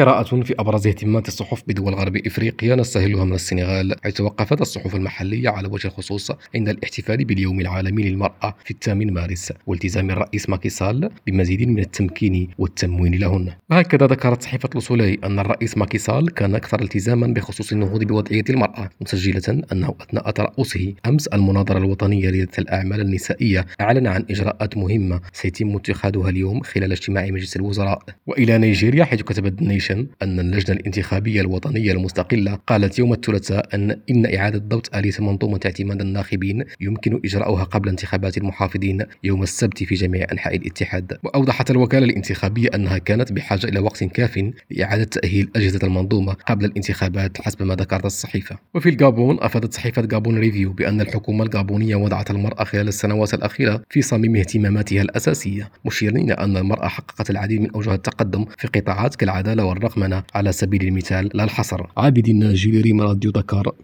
قراءة في أبرز اهتمامات الصحف بدول غرب إفريقيا نستهلها من السنغال حيث وقفت الصحف المحلية على وجه الخصوص عند الاحتفال باليوم العالمي للمرأة في الثامن مارس والتزام الرئيس ماكيسال بمزيد من التمكين والتموين لهن. وهكذا ذكرت صحيفة لوسولي أن الرئيس ماكيسال كان أكثر التزاما بخصوص النهوض بوضعية المرأة مسجلة أنه أثناء ترأسه أمس المناظرة الوطنية لذات الأعمال النسائية أعلن عن إجراءات مهمة سيتم اتخاذها اليوم خلال اجتماع مجلس الوزراء. وإلى نيجيريا حيث كتبت نيشن أن اللجنة الانتخابية الوطنية المستقلة قالت يوم الثلاثاء أن إن إعادة ضبط آلية منظومة اعتماد الناخبين يمكن إجراؤها قبل انتخابات المحافظين يوم السبت في جميع أنحاء الاتحاد. وأوضحت الوكالة الانتخابية أنها كانت بحاجة إلى وقت كاف لإعادة تأهيل أجهزة المنظومة قبل الانتخابات حسب ما ذكرت الصحيفة. وفي الغابون أفادت صحيفة غابون ريفيو بأن الحكومة الغابونية وضعت المرأة خلال السنوات الأخيرة في صميم اهتماماتها الأساسية مشيرين إلى أن المرأة حققت العديد من أوجه التقدم في قطاعات كالعدالة والرقمنة على سبيل المثال لا الحصر. عابد الناجي لريم راديو دكار.